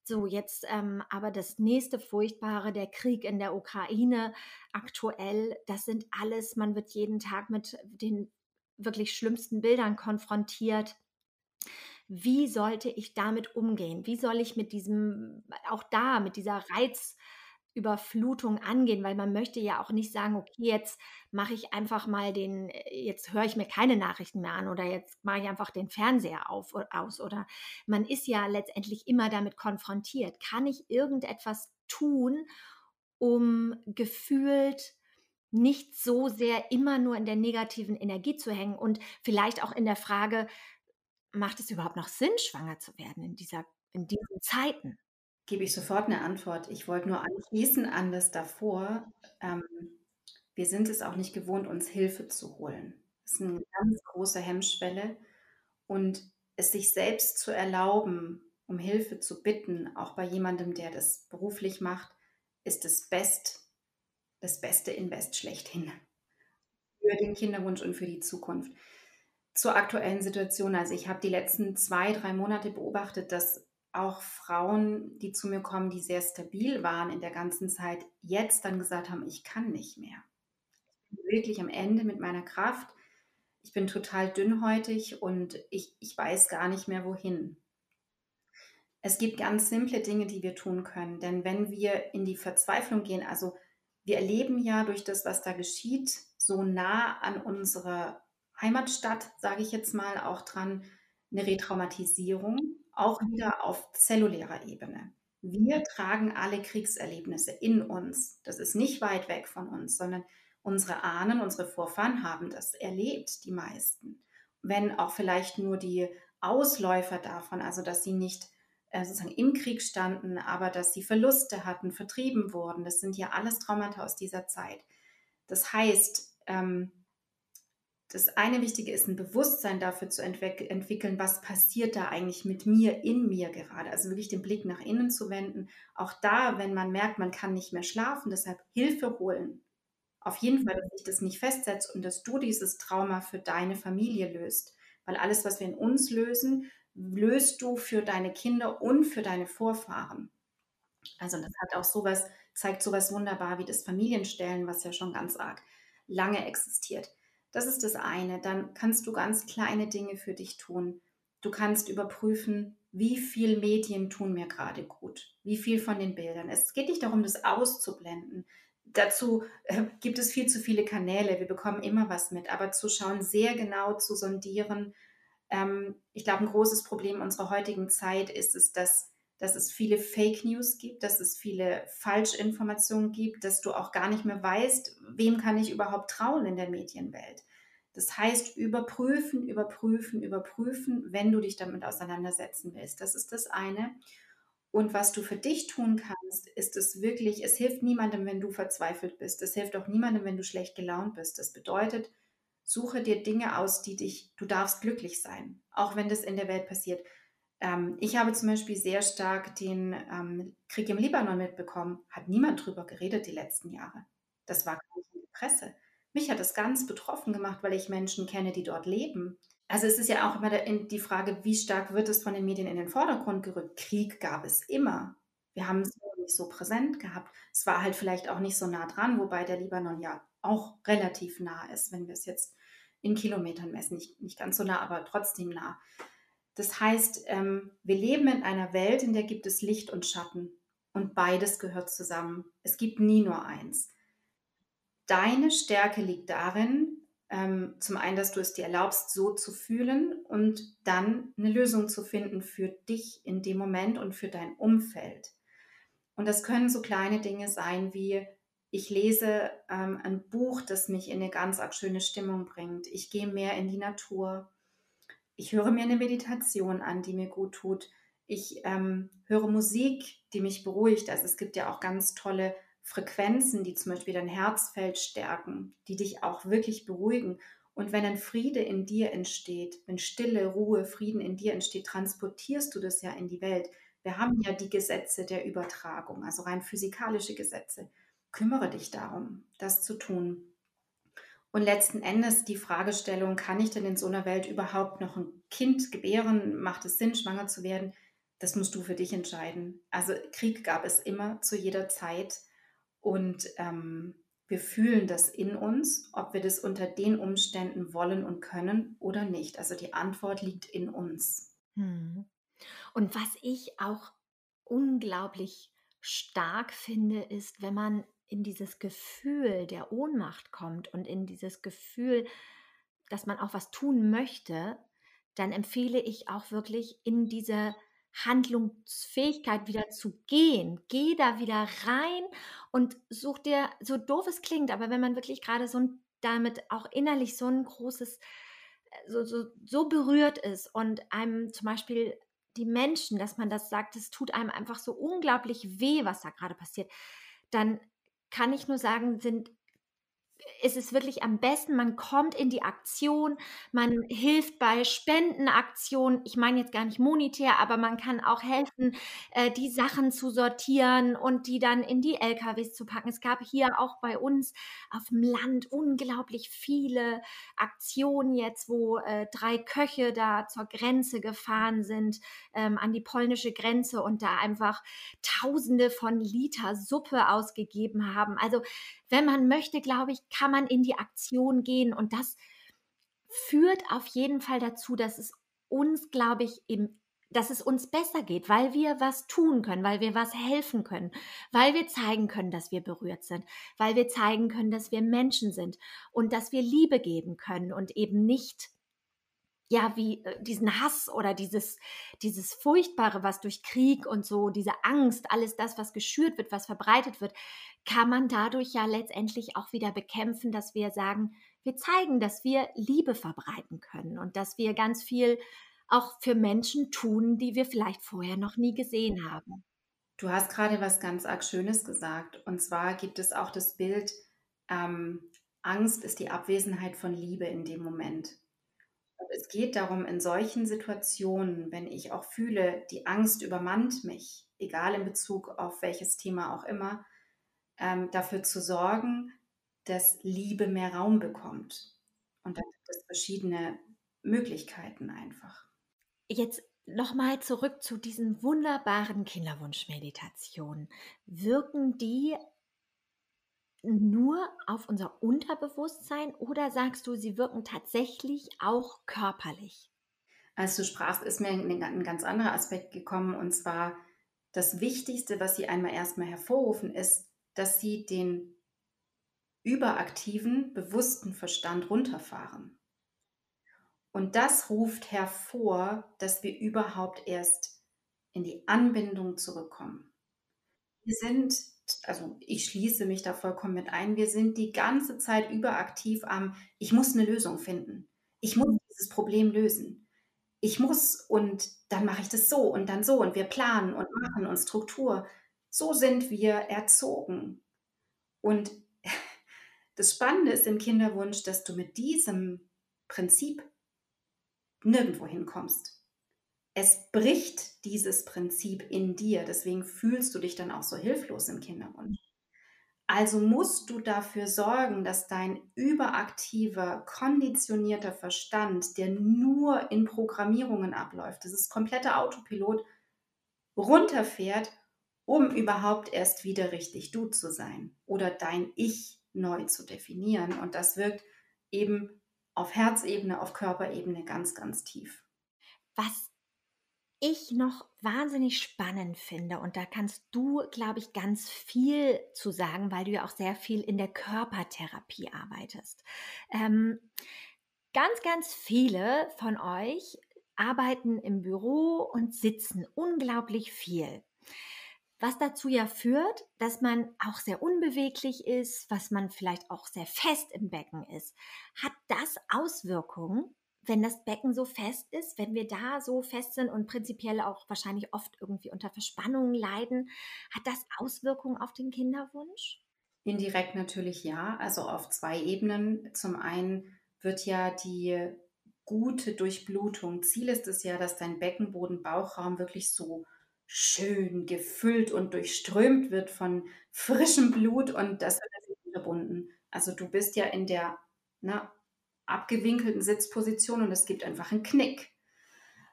So, jetzt ähm, aber das nächste Furchtbare, der Krieg in der Ukraine aktuell, das sind alles, man wird jeden Tag mit den wirklich schlimmsten Bildern konfrontiert. Wie sollte ich damit umgehen? Wie soll ich mit diesem, auch da, mit dieser Reiz, Überflutung angehen, weil man möchte ja auch nicht sagen, okay, jetzt mache ich einfach mal den, äh, jetzt höre ich mir keine Nachrichten mehr an oder jetzt mache ich einfach den Fernseher auf aus oder man ist ja letztendlich immer damit konfrontiert. Kann ich irgendetwas tun, um gefühlt nicht so sehr immer nur in der negativen Energie zu hängen und vielleicht auch in der Frage, macht es überhaupt noch Sinn, schwanger zu werden in dieser in diesen Zeiten?
Gebe ich sofort eine Antwort. Ich wollte nur anschließen an das davor. Ähm, wir sind es auch nicht gewohnt, uns Hilfe zu holen. Das ist eine ganz große Hemmschwelle. Und es sich selbst zu erlauben, um Hilfe zu bitten, auch bei jemandem, der das beruflich macht, ist das Best, das beste Invest schlechthin für den Kinderwunsch und für die Zukunft. Zur aktuellen Situation, also ich habe die letzten zwei, drei Monate beobachtet, dass auch Frauen, die zu mir kommen, die sehr stabil waren in der ganzen Zeit, jetzt dann gesagt haben, ich kann nicht mehr. Ich bin wirklich am Ende mit meiner Kraft. Ich bin total dünnhäutig und ich, ich weiß gar nicht mehr wohin. Es gibt ganz simple Dinge, die wir tun können. Denn wenn wir in die Verzweiflung gehen, also wir erleben ja durch das, was da geschieht, so nah an unserer Heimatstadt, sage ich jetzt mal, auch dran, eine Retraumatisierung auch wieder auf zellulärer Ebene. Wir tragen alle Kriegserlebnisse in uns. Das ist nicht weit weg von uns, sondern unsere Ahnen, unsere Vorfahren haben das erlebt, die meisten. Wenn auch vielleicht nur die Ausläufer davon, also dass sie nicht äh, sozusagen im Krieg standen, aber dass sie Verluste hatten, vertrieben wurden. Das sind ja alles Traumata aus dieser Zeit. Das heißt, ähm, das eine Wichtige ist, ein Bewusstsein dafür zu entwickeln, was passiert da eigentlich mit mir, in mir gerade. Also wirklich den Blick nach innen zu wenden. Auch da, wenn man merkt, man kann nicht mehr schlafen, deshalb Hilfe holen. Auf jeden Fall, dass sich das nicht festsetzt und dass du dieses Trauma für deine Familie löst. Weil alles, was wir in uns lösen, löst du für deine Kinder und für deine Vorfahren. Also das hat auch sowas, zeigt sowas wunderbar wie das Familienstellen, was ja schon ganz arg lange existiert. Das ist das eine. Dann kannst du ganz kleine Dinge für dich tun. Du kannst überprüfen, wie viel Medien tun mir gerade gut, wie viel von den Bildern. Es geht nicht darum, das auszublenden. Dazu äh, gibt es viel zu viele Kanäle. Wir bekommen immer was mit, aber zu schauen, sehr genau zu sondieren. Ähm, ich glaube, ein großes Problem unserer heutigen Zeit ist es, dass dass es viele Fake News gibt, dass es viele Falschinformationen gibt, dass du auch gar nicht mehr weißt, wem kann ich überhaupt trauen in der Medienwelt. Das heißt, überprüfen, überprüfen, überprüfen, wenn du dich damit auseinandersetzen willst. Das ist das eine. Und was du für dich tun kannst, ist es wirklich, es hilft niemandem, wenn du verzweifelt bist. Es hilft auch niemandem, wenn du schlecht gelaunt bist. Das bedeutet, suche dir Dinge aus, die dich, du darfst glücklich sein, auch wenn das in der Welt passiert. Ähm, ich habe zum Beispiel sehr stark den ähm, Krieg im Libanon mitbekommen. Hat niemand drüber geredet die letzten Jahre. Das war gar nicht in der Presse. Mich hat das ganz betroffen gemacht, weil ich Menschen kenne, die dort leben. Also es ist ja auch immer die Frage, wie stark wird es von den Medien in den Vordergrund gerückt? Krieg gab es immer. Wir haben es nicht so präsent gehabt. Es war halt vielleicht auch nicht so nah dran, wobei der Libanon ja auch relativ nah ist, wenn wir es jetzt in Kilometern messen. Nicht, nicht ganz so nah, aber trotzdem nah. Das heißt, ähm, wir leben in einer Welt, in der gibt es Licht und Schatten. und beides gehört zusammen. Es gibt nie nur eins. Deine Stärke liegt darin, ähm, zum einen, dass du es dir erlaubst, so zu fühlen und dann eine Lösung zu finden für dich in dem Moment und für dein Umfeld. Und das können so kleine Dinge sein wie, ich lese ähm, ein Buch, das mich in eine ganz arg schöne Stimmung bringt. Ich gehe mehr in die Natur. Ich höre mir eine Meditation an, die mir gut tut. Ich ähm, höre Musik, die mich beruhigt. Also es gibt ja auch ganz tolle Frequenzen, die zum Beispiel dein Herzfeld stärken, die dich auch wirklich beruhigen. Und wenn ein Friede in dir entsteht, wenn Stille, Ruhe, Frieden in dir entsteht, transportierst du das ja in die Welt. Wir haben ja die Gesetze der Übertragung, also rein physikalische Gesetze. Kümmere dich darum, das zu tun. Und letzten Endes die Fragestellung, kann ich denn in so einer Welt überhaupt noch ein Kind gebären? Macht es Sinn, schwanger zu werden? Das musst du für dich entscheiden. Also Krieg gab es immer zu jeder Zeit. Und ähm, wir fühlen das in uns, ob wir das unter den Umständen wollen und können oder nicht. Also die Antwort liegt in uns.
Hm. Und was ich auch unglaublich stark finde, ist, wenn man in dieses Gefühl der Ohnmacht kommt und in dieses Gefühl, dass man auch was tun möchte, dann empfehle ich auch wirklich in diese Handlungsfähigkeit wieder zu gehen. Geh da wieder rein und such dir, so doof es klingt, aber wenn man wirklich gerade so ein, damit auch innerlich so ein großes, äh, so, so, so berührt ist und einem zum Beispiel die Menschen, dass man das sagt, es tut einem einfach so unglaublich weh, was da gerade passiert, dann kann ich nur sagen, sind ist es wirklich am besten, man kommt in die Aktion, man hilft bei Spendenaktionen. Ich meine jetzt gar nicht monetär, aber man kann auch helfen, äh, die Sachen zu sortieren und die dann in die LKWs zu packen. Es gab hier auch bei uns auf dem Land unglaublich viele Aktionen jetzt, wo äh, drei Köche da zur Grenze gefahren sind, ähm, an die polnische Grenze und da einfach Tausende von Liter Suppe ausgegeben haben. Also wenn man möchte, glaube ich, kann man in die Aktion gehen und das führt auf jeden Fall dazu, dass es uns, glaube ich, im dass es uns besser geht, weil wir was tun können, weil wir was helfen können, weil wir zeigen können, dass wir berührt sind, weil wir zeigen können, dass wir Menschen sind und dass wir Liebe geben können und eben nicht ja, wie äh, diesen Hass oder dieses, dieses Furchtbare, was durch Krieg und so, diese Angst, alles das, was geschürt wird, was verbreitet wird, kann man dadurch ja letztendlich auch wieder bekämpfen, dass wir sagen, wir zeigen, dass wir Liebe verbreiten können und dass wir ganz viel auch für Menschen tun, die wir vielleicht vorher noch nie gesehen haben.
Du hast gerade was ganz arg Schönes gesagt. Und zwar gibt es auch das Bild, ähm, Angst ist die Abwesenheit von Liebe in dem Moment. Es geht darum, in solchen Situationen, wenn ich auch fühle, die Angst übermannt mich, egal in Bezug auf welches Thema auch immer, ähm, dafür zu sorgen, dass Liebe mehr Raum bekommt. Und da gibt es verschiedene Möglichkeiten einfach.
Jetzt nochmal zurück zu diesen wunderbaren Kinderwunschmeditationen. Wirken die nur auf unser Unterbewusstsein oder sagst du, sie wirken tatsächlich auch körperlich?
Als du sprachst, ist mir ein, ganz anderer Aspekt gekommen und zwar das Wichtigste, was sie einmal erstmal hervorrufen, ist, dass sie den überaktiven, bewussten Verstand runterfahren. Und das ruft hervor, dass wir überhaupt erst in die Anbindung zurückkommen. Wir sind also ich schließe mich da vollkommen mit ein, wir sind die ganze Zeit überaktiv am, ich muss eine Lösung finden. Ich muss dieses Problem lösen. Ich muss und dann mache ich das so und dann so und wir planen und machen und Struktur. So sind wir erzogen. Und das Spannende ist im Kinderwunsch, dass du mit diesem Prinzip nirgendwo hinkommst es bricht dieses Prinzip in dir. Deswegen fühlst du dich dann auch so hilflos im Kinderwunsch. Also musst du dafür sorgen, dass dein überaktiver, konditionierter Verstand, der nur in Programmierungen abläuft, das ist kompletter Autopilot, runterfährt, um überhaupt erst wieder richtig du zu sein oder dein Ich neu zu definieren. Und das wirkt eben auf Herzebene, auf Körperebene ganz, ganz tief.
Was ich noch wahnsinnig spannend finde, und da kannst du, glaube ich, ganz viel zu sagen, weil du ja auch sehr viel in der Körpertherapie arbeitest. Ähm, ganz, ganz viele von euch arbeiten im Büro und sitzen unglaublich viel. Was dazu ja führt, dass man auch sehr unbeweglich ist, was man vielleicht auch sehr fest im Becken ist. Hat das Auswirkungen wenn das Becken so fest ist, wenn wir da so fest sind und prinzipiell auch wahrscheinlich oft irgendwie unter Verspannungen leiden, hat das Auswirkungen auf den Kinderwunsch?
Indirekt natürlich ja, also auf zwei Ebenen. Zum einen wird ja die gute Durchblutung, Ziel ist es ja, dass dein Beckenboden, Bauchraum wirklich so schön gefüllt und durchströmt wird von frischem Blut und das wird unterbunden. Also du bist ja in der na, abgewinkelten Sitzposition und es gibt einfach einen Knick.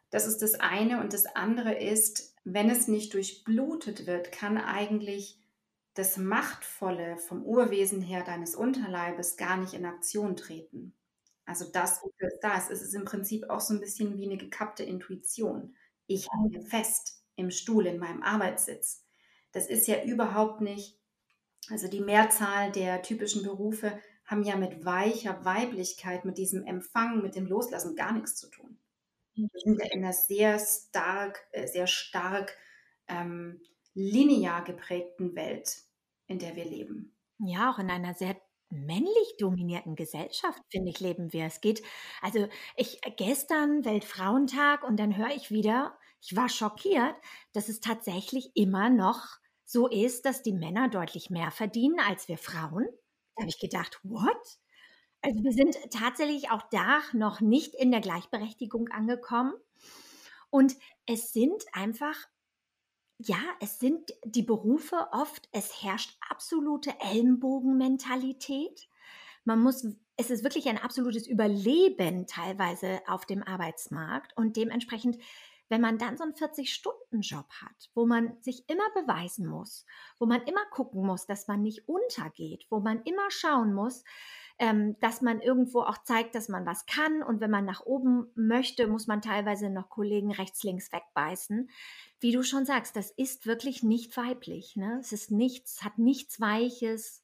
Das ist das eine. Und das andere ist, wenn es nicht durchblutet wird, kann eigentlich das Machtvolle vom Urwesen her deines Unterleibes gar nicht in Aktion treten. Also das, wofür es da ist, ist es im Prinzip auch so ein bisschen wie eine gekappte Intuition. Ich hänge fest im Stuhl in meinem Arbeitssitz. Das ist ja überhaupt nicht, also die Mehrzahl der typischen Berufe haben ja mit weicher Weiblichkeit, mit diesem Empfangen, mit dem Loslassen gar nichts zu tun. Wir sind ja in einer sehr stark, äh, sehr stark ähm, linear geprägten Welt, in der wir leben.
Ja, auch in einer sehr männlich dominierten Gesellschaft, finde ich, leben wir. Es geht, also ich gestern Weltfrauentag und dann höre ich wieder, ich war schockiert, dass es tatsächlich immer noch so ist, dass die Männer deutlich mehr verdienen als wir Frauen. Da habe ich gedacht, what? Also wir sind tatsächlich auch da noch nicht in der Gleichberechtigung angekommen. Und es sind einfach, ja, es sind die Berufe oft, es herrscht absolute Ellenbogenmentalität. Man muss, es ist wirklich ein absolutes Überleben teilweise auf dem Arbeitsmarkt und dementsprechend wenn man dann so einen 40-Stunden-Job hat, wo man sich immer beweisen muss, wo man immer gucken muss, dass man nicht untergeht, wo man immer schauen muss, ähm, dass man irgendwo auch zeigt, dass man was kann. Und wenn man nach oben möchte, muss man teilweise noch Kollegen rechts, links wegbeißen. Wie du schon sagst, das ist wirklich nicht weiblich. Ne? Es ist nichts, hat nichts Weiches.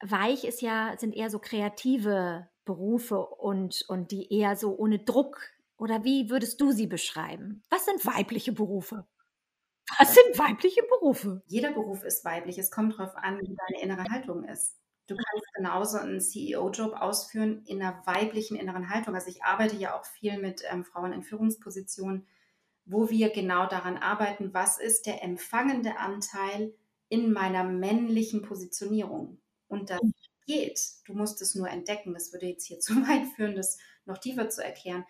Weich ist ja, sind eher so kreative Berufe und, und die eher so ohne Druck oder wie würdest du sie beschreiben? Was sind weibliche Berufe? Was sind weibliche Berufe?
Jeder Beruf ist weiblich. Es kommt darauf an, wie deine innere Haltung ist. Du kannst genauso einen CEO-Job ausführen in einer weiblichen inneren Haltung. Also ich arbeite ja auch viel mit ähm, Frauen in Führungspositionen, wo wir genau daran arbeiten, was ist der empfangende Anteil in meiner männlichen Positionierung. Und das geht. Du musst es nur entdecken. Das würde jetzt hier zu weit führen, das noch tiefer zu erklären.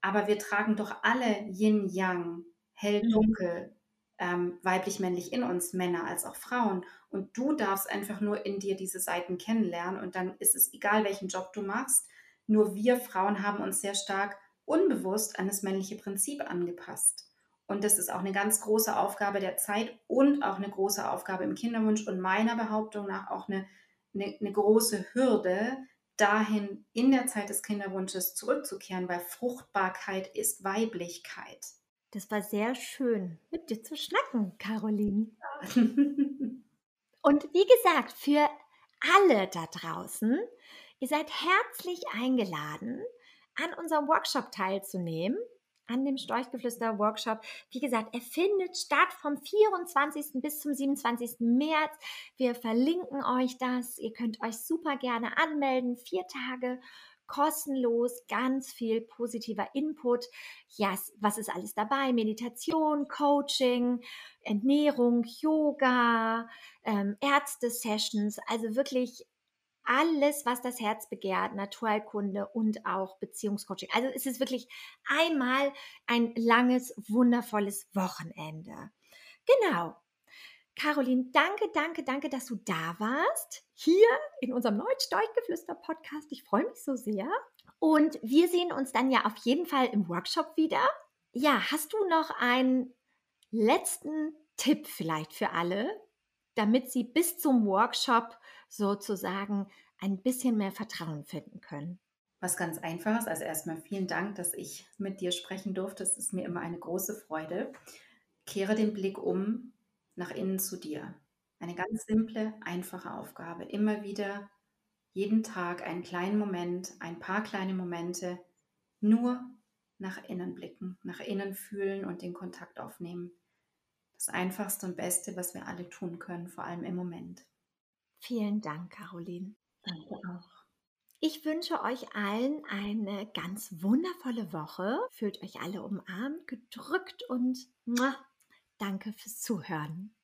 Aber wir tragen doch alle Yin-Yang, hell-dunkel, ähm, weiblich-männlich in uns, Männer als auch Frauen. Und du darfst einfach nur in dir diese Seiten kennenlernen und dann ist es egal, welchen Job du machst. Nur wir Frauen haben uns sehr stark unbewusst an das männliche Prinzip angepasst. Und das ist auch eine ganz große Aufgabe der Zeit und auch eine große Aufgabe im Kinderwunsch und meiner Behauptung nach auch eine, eine, eine große Hürde, dahin in der Zeit des Kinderwunsches zurückzukehren, weil Fruchtbarkeit ist Weiblichkeit.
Das war sehr schön, mit dir zu schnacken, Caroline. Und wie gesagt, für alle da draußen, ihr seid herzlich eingeladen, an unserem Workshop teilzunehmen an dem Storchgeflüster-Workshop. Wie gesagt, er findet statt vom 24. bis zum 27. März. Wir verlinken euch das. Ihr könnt euch super gerne anmelden. Vier Tage kostenlos, ganz viel positiver Input. Ja, was ist alles dabei? Meditation, Coaching, Ernährung, Yoga, ähm, Ärzte-Sessions. Also wirklich alles, was das Herz begehrt, Naturheilkunde und auch Beziehungscoaching. Also es ist wirklich einmal ein langes, wundervolles Wochenende. Genau. Caroline, danke, danke, danke, dass du da warst. Hier in unserem neuen Storchgeflüster-Podcast. Ich freue mich so sehr. Und wir sehen uns dann ja auf jeden Fall im Workshop wieder. Ja, hast du noch einen letzten Tipp vielleicht für alle, damit sie bis zum Workshop sozusagen ein bisschen mehr Vertrauen finden können.
Was ganz Einfaches. Also erstmal vielen Dank, dass ich mit dir sprechen durfte. Es ist mir immer eine große Freude. Kehre den Blick um nach innen zu dir. Eine ganz simple, einfache Aufgabe. Immer wieder, jeden Tag einen kleinen Moment, ein paar kleine Momente, nur nach innen blicken, nach innen fühlen und den Kontakt aufnehmen. Das Einfachste und Beste, was wir alle tun können, vor allem im Moment.
Vielen Dank, Caroline.
Danke auch.
Ich wünsche euch allen eine ganz wundervolle Woche. Fühlt euch alle umarmt, gedrückt und muah, danke fürs Zuhören.